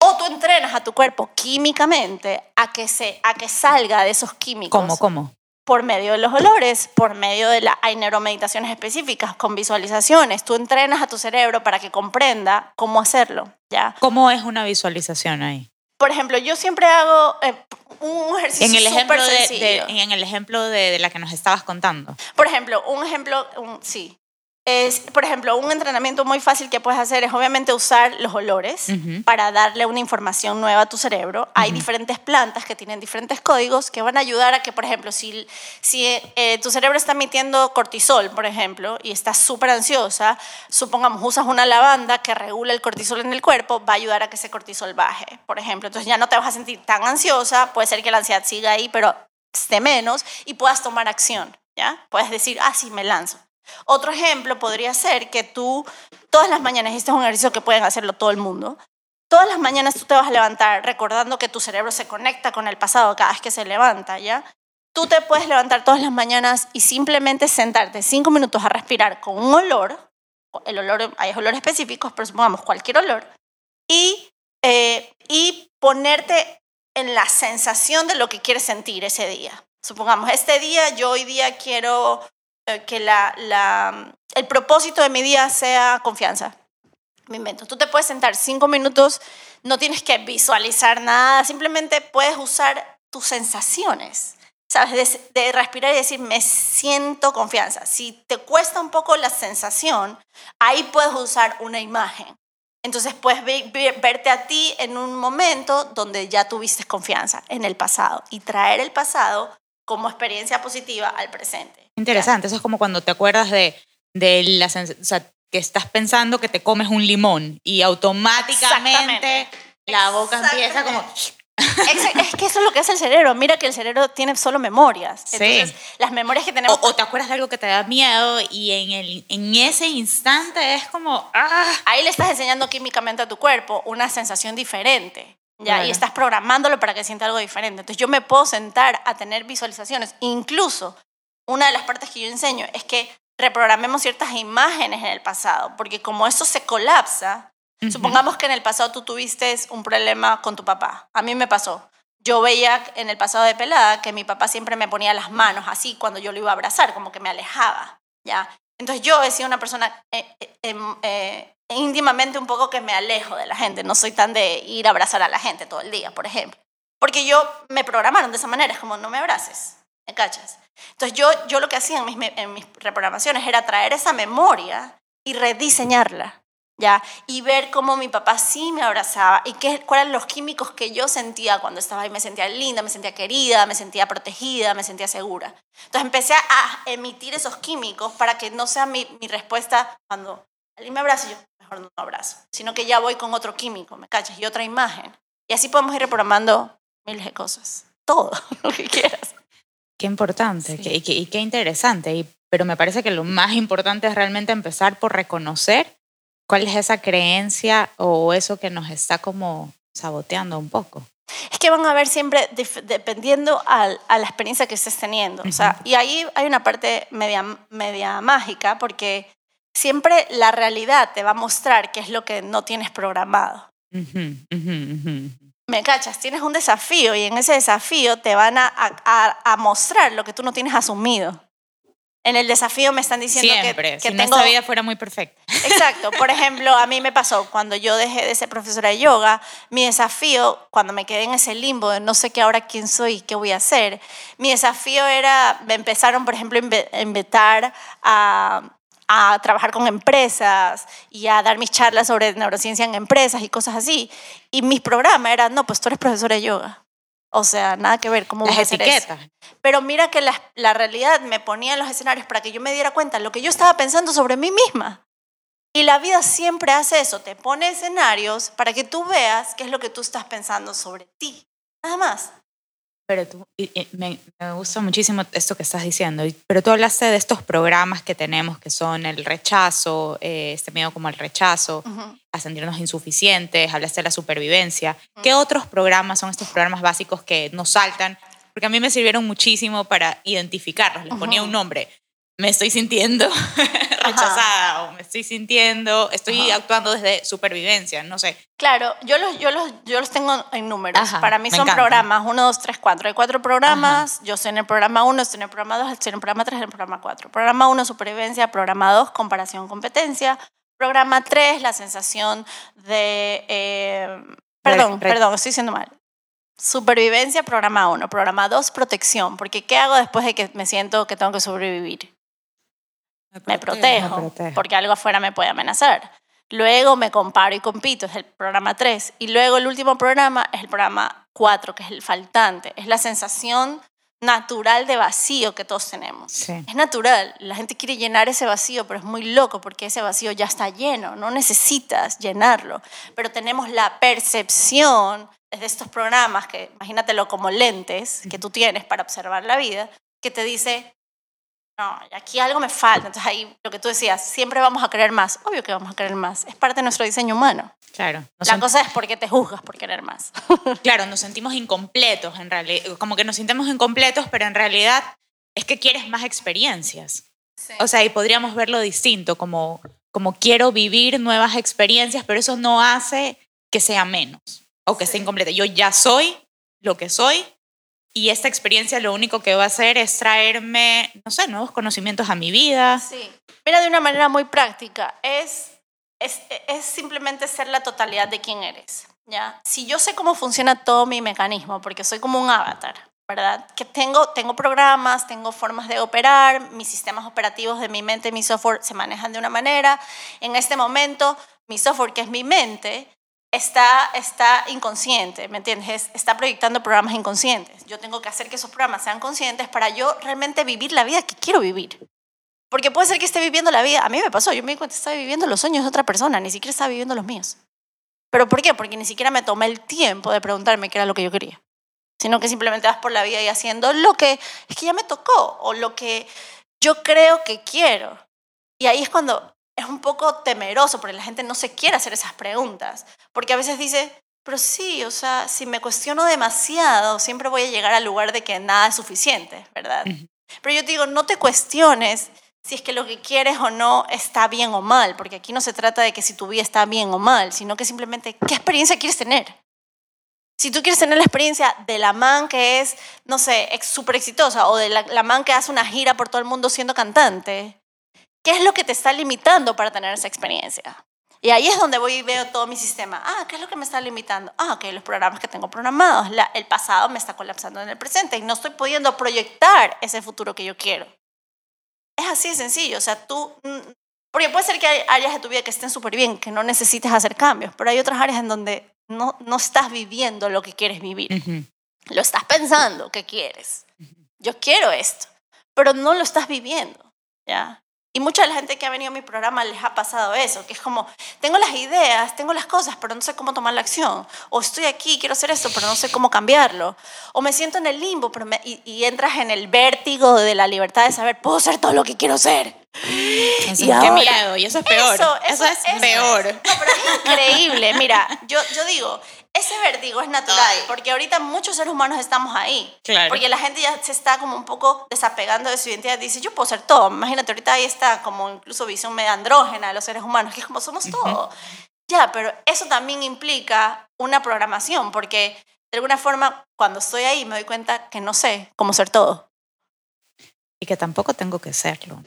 o tú entrenas a tu cuerpo químicamente a que, se, a que salga de esos químicos. ¿Cómo, cómo? Por medio de los olores, por medio de la... Hay neuromeditaciones específicas con visualizaciones. Tú entrenas a tu cerebro para que comprenda cómo hacerlo, ¿ya? ¿Cómo es una visualización ahí? Por ejemplo, yo siempre hago eh, un ejercicio en el ejemplo de, En el ejemplo de, la que nos estabas contando. Por ejemplo, un ejemplo, sí, es, por ejemplo, un entrenamiento muy fácil que puedes hacer es obviamente usar los olores para darle una información nueva a tu cerebro. Hay diferentes plantas que tienen diferentes códigos que van a ayudar a que, por ejemplo, si, si eh, tu cerebro está emitiendo cortisol, por ejemplo, y estás súper ansiosa, supongamos, usas una lavanda que regula el cortisol en el cuerpo, va a ayudar a que ese cortisol baje, por ejemplo. Entonces ya no te vas a sentir tan ansiosa, puede ser que la ansiedad siga ahí, pero esté menos y puedas tomar acción. ¿Ya? Puedes decir, ah, sí, me lanzo. Otro ejemplo podría ser que tú todas las mañanas, este es un ejercicio que pueden hacerlo todo el mundo, todas las mañanas tú te vas a levantar recordando que tu cerebro se conecta con el pasado cada vez que se levanta, ¿ya? Tú te puedes levantar todas las mañanas y simplemente sentarte cinco minutos a respirar con un olor, el olor, hay olores específicos, pero supongamos cualquier olor, y, eh, y ponerte en la sensación de lo que quieres sentir ese día. Supongamos, este día, yo hoy día quiero que la, la, el propósito de mi día sea confianza. Me invento. Tú te puedes sentar cinco minutos, no tienes que visualizar nada, simplemente puedes usar tus sensaciones. ¿Sabes? De, respirar y decir, me siento confianza. Si te cuesta un poco la sensación, ahí puedes usar una imagen. Entonces puedes verte a ti en un momento donde ya tuviste confianza en el pasado y traer el pasado como experiencia positiva al presente. Interesante, eso es como cuando te acuerdas de, de la o sea, que estás pensando que te comes un limón y automáticamente la boca empieza como es, que eso es lo que hace el cerebro. Mira que el cerebro tiene solo memorias. Entonces, las memorias que tenemos. O, te acuerdas de algo que te da miedo y en, el, en ese instante es como. ¡ah! Ahí le estás enseñando químicamente a tu cuerpo una sensación diferente. ¿Ya? Y estás programándolo para que sienta algo diferente. Entonces, yo me puedo sentar a tener visualizaciones. Incluso, una de las partes que yo enseño es que reprogramemos ciertas imágenes en el pasado, porque como eso se colapsa, Supongamos que en el pasado tú tuviste un problema con tu papá. A mí me pasó. Yo veía en el pasado de pelada que mi papá siempre me ponía las manos así cuando yo lo iba a abrazar, como que me alejaba, ¿ya? Entonces yo he sido una persona eh, eh, em, eh, íntimamente un poco que me alejo de la gente. No soy tan de ir a abrazar a la gente todo el día, por ejemplo. Porque yo me programaron de esa manera, es como no me abraces, ¿me cachas? Entonces yo, yo lo que hacía en mis, en mis reprogramaciones era traer esa memoria y rediseñarla. ¿ya? Y ver cómo mi papá sí me abrazaba y qué, cuáles eran los químicos que yo sentía cuando estaba ahí. Me sentía linda, me sentía querida, me sentía protegida, me sentía segura. Entonces empecé a emitir esos químicos para que no sea mi, mi respuesta cuando alguien me abraza y yo mejor no abrazo, sino que ya voy con otro químico, ¿me cachas? Y otra imagen. Y así podemos ir reprogramando miles de cosas. Todo lo que quieras. Qué importante y, qué, y qué interesante. Y, pero me parece que lo más importante es realmente empezar por reconocer ¿Cuál es esa creencia o eso que nos está como saboteando un poco? Es que van a ver siempre dependiendo a, la experiencia que estés teniendo. o sea, y ahí hay una parte media, media mágica porque siempre la realidad te va a mostrar qué es lo que no tienes programado. Me cachas, tienes un desafío y en ese desafío te van a, a, a mostrar lo que tú no tienes asumido en el desafío me están diciendo que, que si tengo... nuestra vida fuera muy perfecta. Exacto. Por ejemplo, a mí me pasó cuando yo dejé de ser profesora de yoga, mi desafío, cuando me quedé en ese limbo de no sé qué ahora quién soy qué voy a hacer, mi desafío era, me empezaron, por ejemplo, a invitar a, a trabajar con empresas y a dar mis charlas sobre neurociencia en empresas y cosas así. Y mi programa era, no, pues tú eres profesora de yoga. O sea, nada que ver cómo Las etiquetas. Pero mira que la, la, realidad me ponía en los escenarios para que yo me diera cuenta de lo que yo estaba pensando sobre mí misma. Y la vida siempre hace eso, te pone escenarios para que tú veas qué es lo que tú estás pensando sobre ti. Nada más. Pero tú, me, gusta muchísimo esto que estás diciendo, pero tú hablaste de estos programas que tenemos que son el rechazo, eh, este miedo como el rechazo, a sentirnos insuficientes, hablaste de la supervivencia. ¿Qué otros programas son estos programas básicos que nos saltan? Porque a mí me sirvieron muchísimo para identificarlos, les ponía un nombre me estoy sintiendo rechazada o me estoy sintiendo, estoy actuando desde supervivencia, no sé. Claro, yo los, yo los, yo los tengo en números. Para mí son programas 1, 2, 3, 4. Hay cuatro programas, yo estoy en el programa 1, estoy en el programa 2, estoy en el programa 3, en el programa 4. Programa 1, supervivencia, programa 2, comparación, competencia. Programa 3, la sensación de... Eh, perdón, perdón, estoy diciendo mal. Supervivencia, programa 1. Programa 2, protección. Porque ¿qué hago después de que me siento que tengo que sobrevivir? Me protejo, porque algo afuera me puede amenazar. Luego me comparo y compito, es el programa 3. Y luego el último programa es el programa 4, que es el faltante. Es la sensación natural de vacío que todos tenemos. Es natural, la gente quiere llenar ese vacío, pero es muy loco porque ese vacío ya está lleno, no necesitas llenarlo, pero tenemos la percepción desde estos programas, que imagínatelo como lentes que tú tienes para observar la vida, que te dice, no, aquí algo me falta. Entonces ahí lo que tú decías, siempre vamos a querer más. Obvio que vamos a querer más. Es parte de nuestro diseño humano. Claro. La cosa es por qué te juzgas por querer más. claro, nos sentimos incompletos en realidad. Como que nos sentimos incompletos, pero en realidad es que quieres más experiencias. O sea, y podríamos verlo distinto, como, como quiero vivir nuevas experiencias, pero eso no hace que sea menos o que sea incompleta. Yo ya soy lo que soy y esta experiencia lo único que va a hacer es traerme, no sé, nuevos conocimientos a mi vida. Sí. Mira, de una manera muy práctica, es, es, es simplemente ser la totalidad de quién eres. ¿ya? Si yo sé cómo funciona todo mi mecanismo, porque soy como un avatar, ¿verdad? Que tengo, tengo programas, tengo formas de operar, mis sistemas operativos de mi mente, mi software se manejan de una manera. En este momento, mi software, que es mi mente, está, está inconsciente, ¿me entiendes? Está proyectando programas inconscientes. Yo tengo que hacer que esos programas sean conscientes para yo realmente vivir la vida que quiero vivir. Porque puede ser que esté viviendo la vida, a mí me pasó, yo me di cuenta que estaba viviendo los sueños de otra persona, ni siquiera estaba viviendo los míos. ¿Pero por qué? Porque ni siquiera me tomé el tiempo de preguntarme qué era lo que yo quería. Sino que simplemente vas por la vida y haciendo lo que es que ya me tocó o lo que yo creo que quiero. Y ahí es cuando es un poco temeroso porque la gente no se quiere hacer esas preguntas. Porque a veces dice, pero sí, o sea, si me cuestiono demasiado, siempre voy a llegar al lugar de que nada es suficiente, ¿verdad? Pero yo te digo, no te cuestiones si es que lo que quieres o no está bien o mal, porque aquí no se trata de que si tu vida está bien o mal, sino que simplemente qué experiencia quieres tener. Si tú quieres tener la experiencia de la man que es, no sé, súper exitosa o de la, la man que hace una gira por todo el mundo siendo cantante, ¿Qué es lo que te está limitando para tener esa experiencia? Y ahí es donde voy y veo todo mi sistema. Ah, ¿qué es lo que me está limitando? Ah, ok, los programas que tengo programados. el pasado me está colapsando en el presente y no estoy pudiendo proyectar ese futuro que yo quiero. Es así de sencillo. O sea, tú... Mm, porque puede ser que hay áreas de tu vida que estén súper bien, que no necesites hacer cambios, pero hay otras áreas en donde no, no estás viviendo lo que quieres vivir. Lo estás pensando que quieres. Yo quiero esto, pero no lo estás viviendo. ¿ya? Y mucha de la gente que ha venido a mi programa les ha pasado eso, que es como, tengo las ideas, tengo las cosas, pero no sé cómo tomar la acción. O estoy aquí, quiero hacer esto, pero no sé cómo cambiarlo. O me siento en el limbo pero y, entras en el vértigo de la libertad de saber, puedo ser todo lo que quiero ser. y qué miedo, y eso es peor. Eso, es peor. no, pero es increíble. Mira, yo, yo digo, ese vértigo es natural, porque ahorita muchos seres humanos estamos ahí. Porque la gente ya se está como un poco desapegando de su identidad. Dice, yo puedo ser todo. Imagínate, ahorita ahí está como incluso visión medio andrógena de los seres humanos, que es como somos todo. Ya, pero eso también implica una programación, porque de alguna forma, cuando estoy ahí, me doy cuenta que no sé cómo ser todo. Y que tampoco tengo que serlo.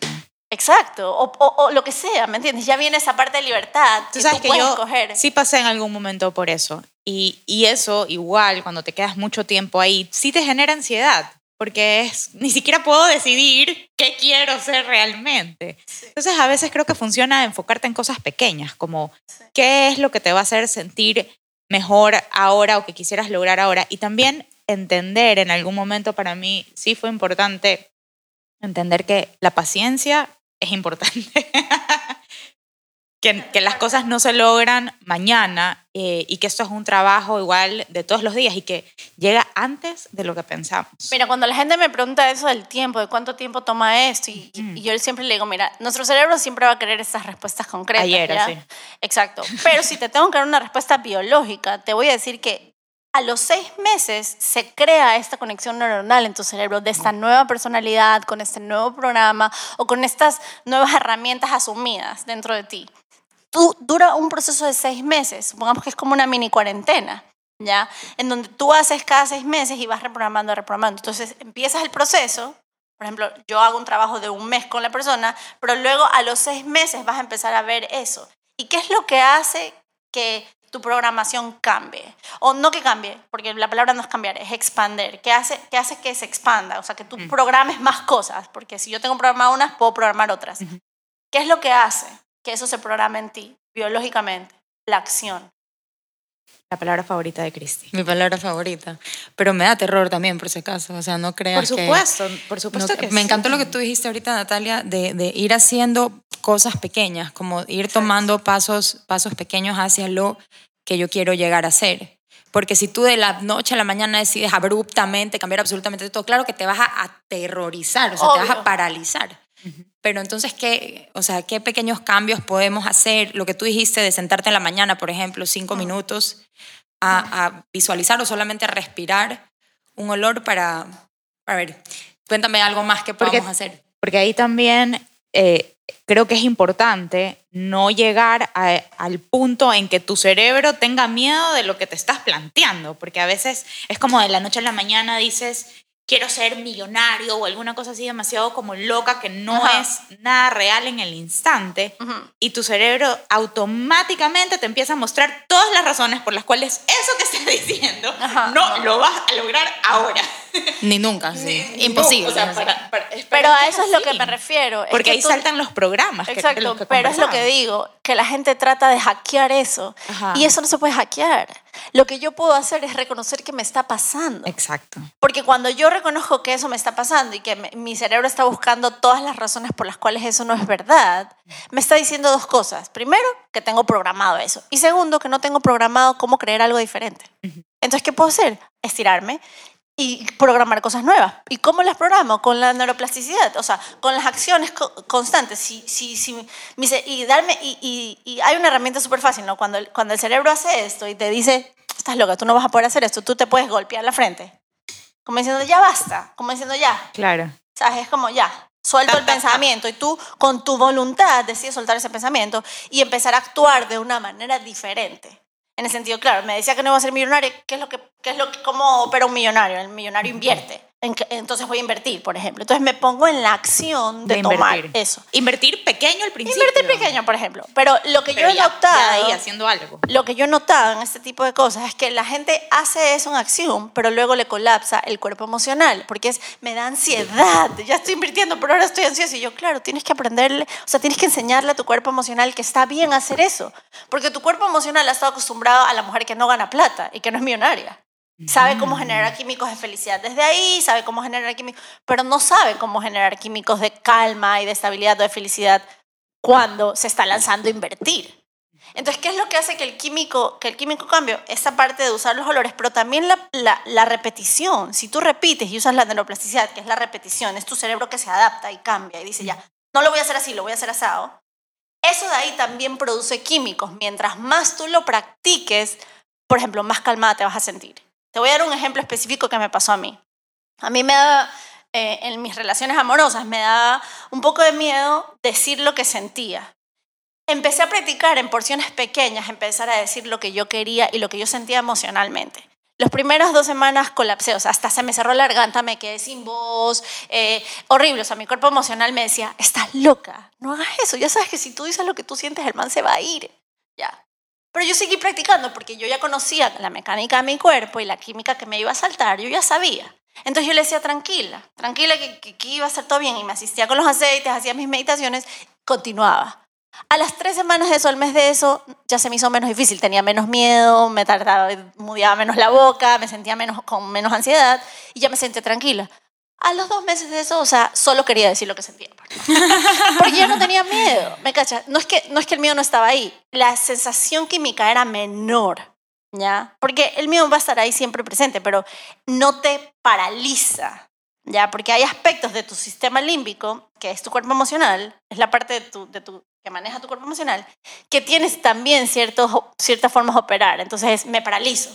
Exacto, o, o, lo que sea, ¿me entiendes? Ya viene esa parte de libertad. Tú sabes que, yo escoger. sí pasé en algún momento por eso. Y, y, eso, igual, cuando te quedas mucho tiempo ahí, sí te genera ansiedad, porque es, ni siquiera puedo decidir qué quiero ser realmente. Entonces, a veces creo que funciona enfocarte en cosas pequeñas, como qué es lo que te va a hacer sentir mejor ahora o que quisieras lograr ahora. Y también entender, en algún momento para mí sí fue importante entender que la paciencia es importante. que, que, las cosas no se logran mañana eh, y que esto es un trabajo igual de todos los días y que llega antes de lo que pensamos. Mira, cuando la gente me pregunta eso del tiempo, de cuánto tiempo toma esto, y, yo siempre le digo, mira, nuestro cerebro siempre va a querer esas respuestas concretas. Ayer, sí. Exacto. Pero si te tengo que dar una respuesta biológica, te voy a decir que a los seis meses se crea esta conexión neuronal en tu cerebro de esta nueva personalidad, con este nuevo programa o con estas nuevas herramientas asumidas dentro de ti. Tú, dura un proceso de seis meses, supongamos que es como una mini cuarentena, ¿ya? En donde tú haces cada seis meses y vas reprogramando, reprogramando. Entonces empiezas el proceso, por ejemplo, yo hago un trabajo de un mes con la persona, pero luego a los seis meses vas a empezar a ver eso. ¿Y qué es lo que hace que tu programación cambie. O no que cambie, porque la palabra no es cambiar, es expander. ¿Qué hace, qué hace que se expanda? O sea, que tú mm. programes más cosas, porque si yo tengo programado unas, puedo programar otras. ¿Qué es lo que hace que eso se programe en ti biológicamente? La acción. La palabra favorita de Cristi. Mi palabra favorita. Pero me da terror también, por si acaso. O sea, no creas Por supuesto, por supuesto que Me encantó lo que tú dijiste ahorita, Natalia, de, de ir haciendo cosas pequeñas, como ir tomando pasos, pasos pequeños hacia lo que yo quiero llegar a ser. Porque si tú de la noche a la mañana decides abruptamente cambiar absolutamente todo, claro que te vas a aterrorizar, o sea, te vas a paralizar. Pero entonces, ¿qué, o sea, ¿qué pequeños cambios podemos hacer? Lo que tú dijiste de sentarte en la mañana, por ejemplo, cinco minutos, a, a, visualizar o solamente a respirar un olor para... A ver, cuéntame algo más que podamos hacer. Porque ahí también eh, creo que es importante no llegar al punto en que tu cerebro tenga miedo de lo que te estás planteando, porque a veces es como de la noche a la mañana dices, quiero ser millonario o alguna cosa así demasiado como loca que no es nada real en el instante y tu cerebro automáticamente te empieza a mostrar todas las razones por las cuales eso que estás diciendo no lo vas a lograr ahora. Ni nunca, sí. Imposible. pero a eso es lo que me refiero. Porque ahí saltan los programas. Exacto, pero es lo que digo, que la gente trata de hackear eso y eso no se puede hackear. Lo que yo puedo hacer es reconocer que me está pasando. Exacto. Porque cuando yo reconozco que eso me está pasando y que mi cerebro está buscando todas las razones por las cuales eso no es verdad, me está diciendo dos cosas. Primero, que tengo programado eso. Y segundo, que no tengo programado cómo creer algo diferente. Entonces, ¿qué puedo hacer? Estirarme y programar cosas nuevas. ¿Y cómo las programo? Con la neuroplasticidad, o sea, con las acciones constantes. Si, si, si, y, darme, y, y, hay una herramienta súper fácil, ¿no? Cuando el, cuando el cerebro hace esto y te dice, estás loca, tú no vas a poder hacer esto, tú te puedes golpear la frente. Como diciendo, ya basta, como diciendo, ya. Claro. ¿Sabes? Es como, ya, suelto el pensamiento y tú con tu voluntad decides soltar ese pensamiento y empezar a actuar de una manera diferente. En el sentido, claro, me decía que no iba a ser millonario. ¿Qué es lo que, qué es lo que, cómo opera un millonario? El millonario invierte entonces voy a invertir, por ejemplo. Entonces me pongo en la acción de, tomar eso. Invertir pequeño al principio. Invertir pequeño, por ejemplo. Pero lo que yo he notado... haciendo algo. Lo que yo he notado en este tipo de cosas es que la gente hace eso en acción, pero luego le colapsa el cuerpo emocional, porque es, me da ansiedad. Ya estoy invirtiendo, pero ahora estoy ansiosa. Y yo, claro, tienes que aprenderle, o sea, tienes que enseñarle a tu cuerpo emocional que está bien hacer eso. Porque tu cuerpo emocional ha estado acostumbrado a la mujer que no gana plata y que no es millonaria. Sabe cómo generar químicos de felicidad desde ahí, sabe cómo generar químicos, pero no sabe cómo generar químicos de calma y de estabilidad o de felicidad cuando se está lanzando a invertir. Entonces, ¿qué es lo que hace que el químico, que el químico cambie? Esa parte de usar los olores, pero también la, la, la, repetición. Si tú repites y usas la neuroplasticidad, que es la repetición, es tu cerebro que se adapta y cambia y dice, ya, no lo voy a hacer así, lo voy a hacer asado. Eso de ahí también produce químicos. Mientras más tú lo practiques, por ejemplo, más calmada te vas a sentir. Te voy a dar un ejemplo específico que me pasó a mí. A mí me da, eh, en mis relaciones amorosas, me da un poco de miedo decir lo que sentía. Empecé a practicar en porciones pequeñas, empezar a decir lo que yo quería y lo que yo sentía emocionalmente. Las primeras dos semanas colapsé, o sea, hasta se me cerró la garganta, me quedé sin voz, eh, horrible, o sea, mi cuerpo emocional me decía, estás loca, no hagas eso, ya sabes que si tú dices lo que tú sientes, el man se va a ir, ya. Pero yo seguí practicando porque yo ya conocía la mecánica de mi cuerpo y la química que me iba a saltar, yo ya sabía. Entonces yo le decía, tranquila, tranquila que, que, iba a estar todo bien. Y me asistía con los aceites, hacía mis meditaciones, continuaba. A las tres semanas de eso, al mes de eso, ya se me hizo menos difícil. Tenía menos miedo, me tardaba, mudeaba menos la boca, me sentía menos, con menos ansiedad y ya me sentía tranquila. A los dos meses de eso, o sea, solo quería decir lo que sentía. Porque yo no tenía miedo, ¿me cachas? No es, que, no es que el miedo no estaba ahí, la sensación química era menor, ¿ya? Porque el miedo va a estar ahí siempre presente, pero no te paraliza, ¿ya? Porque hay aspectos de tu sistema límbico, que es tu cuerpo emocional, es la parte de tu, de tu, que maneja tu cuerpo emocional, que tienes también ciertos, ciertas formas de operar. Entonces, me paralizo.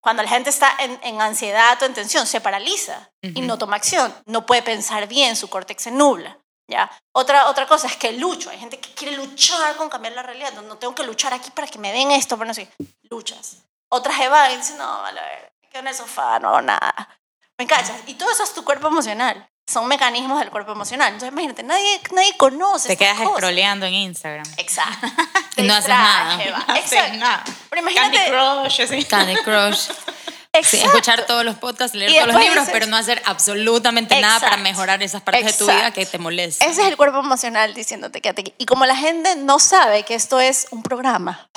Cuando la gente está en, ansiedad o en tensión, se paraliza y no toma acción, no puede pensar bien, su córtex se nubla. ¿ya? Otra, otra cosa es que lucho. Hay gente que quiere luchar con cambiar la realidad. No, no tengo que luchar aquí para que me den esto, pero no sé. Luchas. Otras evaden y dicen, no, a ver, quedo en el sofá, no hago nada. ¿Me cachas? Y todo eso es tu cuerpo emocional. Son mecanismos del cuerpo emocional. Entonces, imagínate, nadie, nadie conoce Te quedas scrolleando en Instagram. Exacto. y no haces nada. No haces nada. Pero imagínate. Candy Crush, así. Candy Crush. escuchar todos los podcasts, leer todos los libros, pero no hacer absolutamente nada para mejorar esas partes de tu vida que te molestan. Ese es el cuerpo emocional diciéndote que aquí. Y como la gente no sabe que esto es un programa,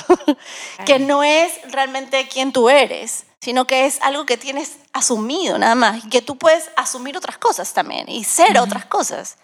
que no es realmente quien tú eres, sino que es algo que tienes asumido nada más, y que tú puedes asumir otras cosas también y ser otras cosas.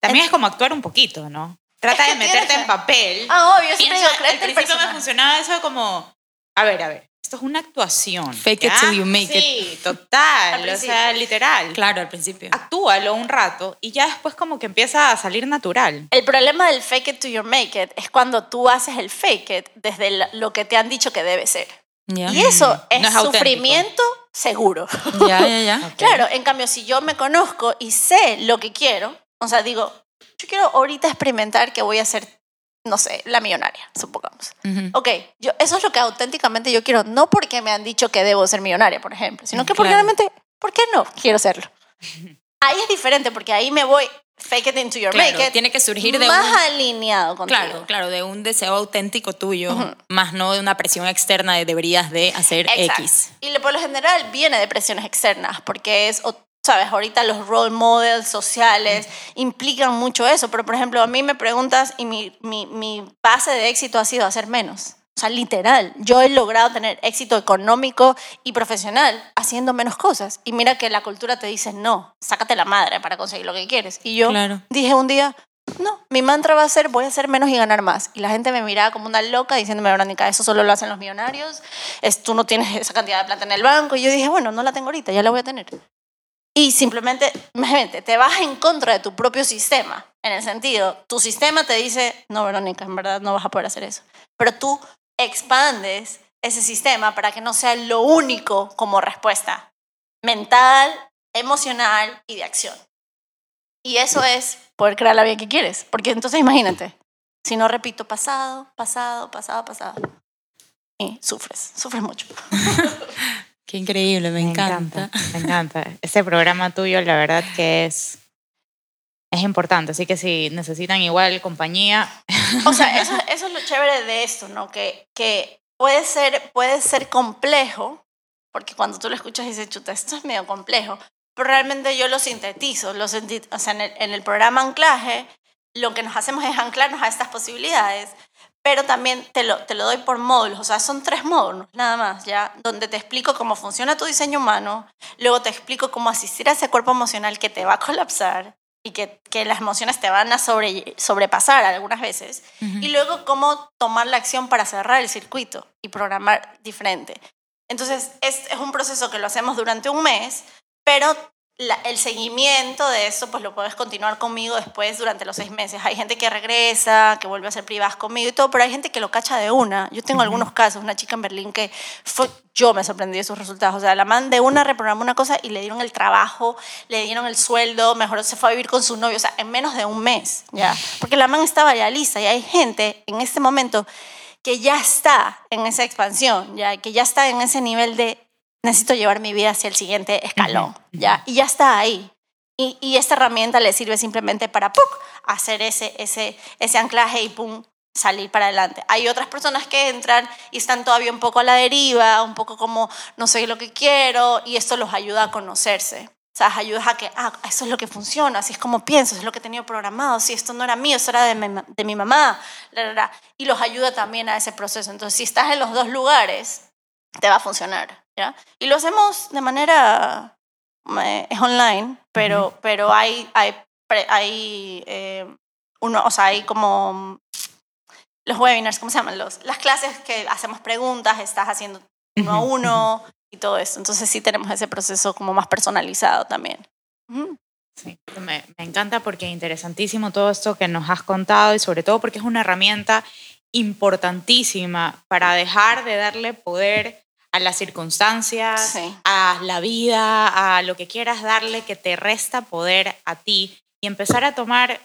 También es como actuar un poquito, ¿no? Trata de meterte en papel. Ah, obvio, siempre Al principio me funcionaba eso como, a ver, a ver, esto es una actuación. Fake it till you make it. Sí, total, o sea, literal. Claro, al principio. Actúalo un rato y ya después como que empieza a salir natural. El problema del fake it till you make it es cuando tú haces el fake it desde lo que te han dicho que debe ser. Y eso es, sufrimiento seguro. Ya, ya, ya. Claro, en cambio, si yo me conozco y sé lo que quiero, o sea, digo, yo quiero ahorita experimentar que voy a ser, no sé, la millonaria, supongamos. Ok, yo, eso es lo que auténticamente yo quiero, no porque me han dicho que debo ser millonaria, por ejemplo, sino que porque realmente, ¿por qué no quiero serlo? Ahí es diferente porque ahí me voy fake it into your make it. Tiene que surgir de más alineado contigo. Claro, claro, de un deseo auténtico tuyo, más no de una presión externa de deberías de hacer X. Y por lo general viene de presiones externas, porque es, sabes, ahorita los role models sociales implican mucho eso, pero por ejemplo, a mí me preguntas y mi, mi, mi base de éxito ha sido hacer menos. O sea, literal, yo he logrado tener éxito económico y profesional haciendo menos cosas. Y mira que la cultura te dice, no, sácate la madre para conseguir lo que quieres. Y yo dije un día, no, mi mantra va a ser, voy a hacer menos y ganar más. Y la gente me miraba como una loca diciéndome, Verónica, eso solo lo hacen los millonarios, es, tú no tienes esa cantidad de plata en el banco. Y yo dije, bueno, no la tengo ahorita, ya la voy a tener. Y simplemente, imagínate, te vas en contra de tu propio sistema. En el sentido, tu sistema te dice, no, Verónica, en verdad no vas a poder hacer eso. Pero tú expandes ese sistema para que no sea lo único como respuesta mental, emocional y de acción. Y eso es poder crear la vida que quieres. Porque entonces imagínate, si no repito pasado, pasado, pasado, pasado, y sufres, sufres mucho. Qué increíble, me, encanta. Me encanta. Este programa tuyo, la verdad que es es importante. Así que si necesitan igual compañía. O sea, eso, eso es lo chévere de esto, ¿no? Que, que puede, ser, puede ser complejo, porque cuando tú lo escuchas dices, chuta, esto es medio complejo, pero realmente yo lo sintetizo. Lo o sea, en el, en el programa Anclaje, lo que nos hacemos es anclarnos a estas posibilidades, pero también te lo, te lo doy por módulos, o sea, son tres módulos nada más, ¿ya? Donde te explico cómo funciona tu diseño humano, luego te explico cómo asistir a ese cuerpo emocional que te va a colapsar, y que, que, las emociones te van a sobre, sobrepasar algunas veces. Y luego cómo tomar la acción para cerrar el circuito y programar diferente. Entonces es, es un proceso que lo hacemos durante un mes, pero el seguimiento de eso, pues lo puedes continuar conmigo después durante los seis meses. Hay gente que regresa, que vuelve a ser privadas conmigo y todo, pero hay gente que lo cacha de una. Yo tengo algunos casos, una chica en Berlín que fue, yo me sorprendí de sus resultados. O sea, la man de una reprogramó una cosa y le dieron el trabajo, le dieron el sueldo, mejor se fue a vivir con su novio, o sea, en menos de un mes, ¿ya? Porque la man estaba ya lista y hay gente en este momento que ya está en esa expansión, ya que ya está en ese nivel de necesito llevar mi vida hacia el siguiente escalón, ¿ya? Y ya está ahí. Y, y, esta herramienta le sirve simplemente para ¡puc! hacer ese, ese, ese anclaje y ¡pum! salir para adelante. Hay otras personas que entran y están todavía un poco a la deriva, un poco como no sé lo que quiero, y esto los ayuda a conocerse. O sea, ayuda a que, ah, eso es lo que funciona, así es como pienso, es lo que he tenido programado, si esto no era mío, eso era de mi, de mi mamá, y los ayuda también a ese proceso. Entonces, si estás en los dos lugares, te va a funcionar. Y lo hacemos de manera, eh, es online, pero, pero hay, hay, hay eh, uno, o sea, hay como los webinars, ¿cómo se llaman? Los, las clases que hacemos preguntas, estás haciendo uno a uno y todo eso. Entonces sí tenemos ese proceso como más personalizado también. Sí, me, me, encanta porque es interesantísimo todo esto que nos has contado y sobre todo porque es una herramienta importantísima para dejar de darle poder a las circunstancias, a la vida, a lo que quieras darle que te resta poder a ti y empezar a tomar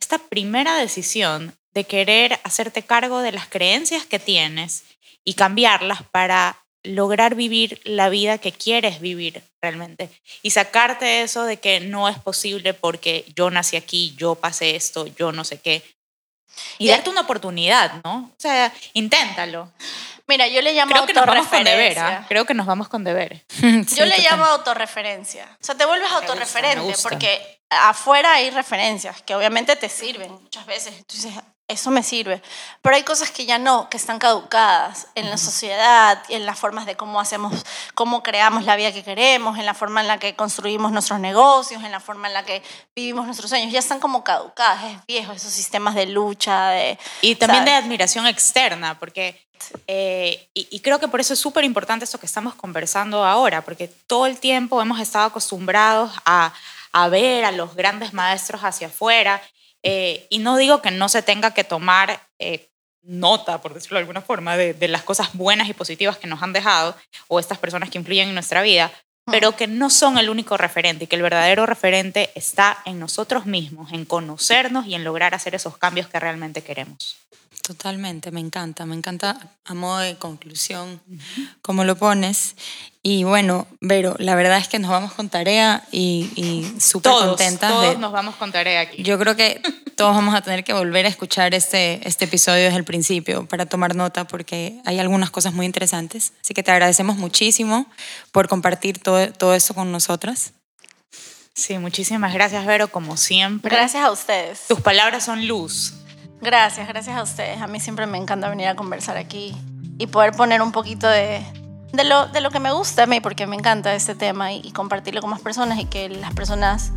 esta primera decisión de querer hacerte cargo de las creencias que tienes y cambiarlas para lograr vivir la vida que quieres vivir realmente y sacarte eso de que no es posible porque yo nací aquí, yo pasé esto, yo no sé qué. Y, darte una oportunidad, ¿no? O sea, inténtalo. Mira, yo le llamo Creo que nos vamos con deber, ¿ah? Creo que nos vamos con deber. yo le llamo autorreferencia. O sea, te vuelves autorreferente porque afuera hay referencias que obviamente te sirven muchas veces. Entonces, eso me sirve. Pero hay cosas que ya no, que están caducadas en la sociedad, en las formas de cómo hacemos, cómo creamos la vida que queremos, en la forma en la que construimos nuestros negocios, en la forma en la que vivimos nuestros sueños. Ya están como caducadas, es viejo, esos sistemas de lucha, de... Y también de admiración externa, porque... Eh, y, y creo que por eso es súper importante esto que estamos conversando ahora, porque todo el tiempo hemos estado acostumbrados a, a ver a los grandes maestros hacia afuera eh, y no digo que no se tenga que tomar eh, nota, por decirlo de alguna forma, de, de, las cosas buenas y positivas que nos han dejado o estas personas que influyen en nuestra vida, pero que no son el único referente y que el verdadero referente está en nosotros mismos, en conocernos y en lograr hacer esos cambios que realmente queremos. Totalmente, me encanta, me encanta a modo de conclusión cómo lo pones. Y bueno, Vero, la verdad es que nos vamos con tarea y, y súper contentas. Todos nos vamos con tarea aquí. Yo creo que todos vamos a tener que volver a escuchar este, este episodio desde el principio para tomar nota porque hay algunas cosas muy interesantes. Así que te agradecemos muchísimo por compartir todo, todo eso con nosotras. Sí, muchísimas gracias, Vero, como siempre. Gracias a ustedes. Tus palabras son luz. Gracias, gracias a ustedes. A mí siempre me encanta venir a conversar aquí y poder poner un poquito de, de, lo, de lo que me gusta a mí, porque me encanta este tema y, y, compartirlo con más personas y que las personas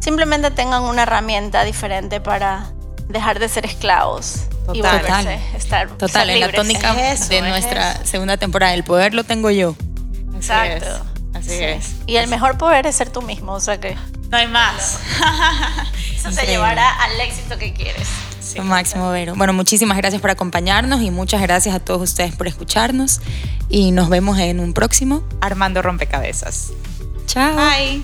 simplemente tengan una herramienta diferente para dejar de ser esclavos. Total, y total. estar total ser en la tónica Es eso, de es nuestra eso. segunda temporada. El poder lo tengo yo. Exacto. Así Sí. es. Y el mejor poder es ser tú mismo, o sea que No hay más. eso te llevará al éxito que quieres. Sí. Lo máximo, Vero. Bueno, muchísimas gracias por acompañarnos y muchas gracias a todos ustedes por escucharnos. Y nos vemos en un próximo. Armando Rompecabezas. Chao. Bye.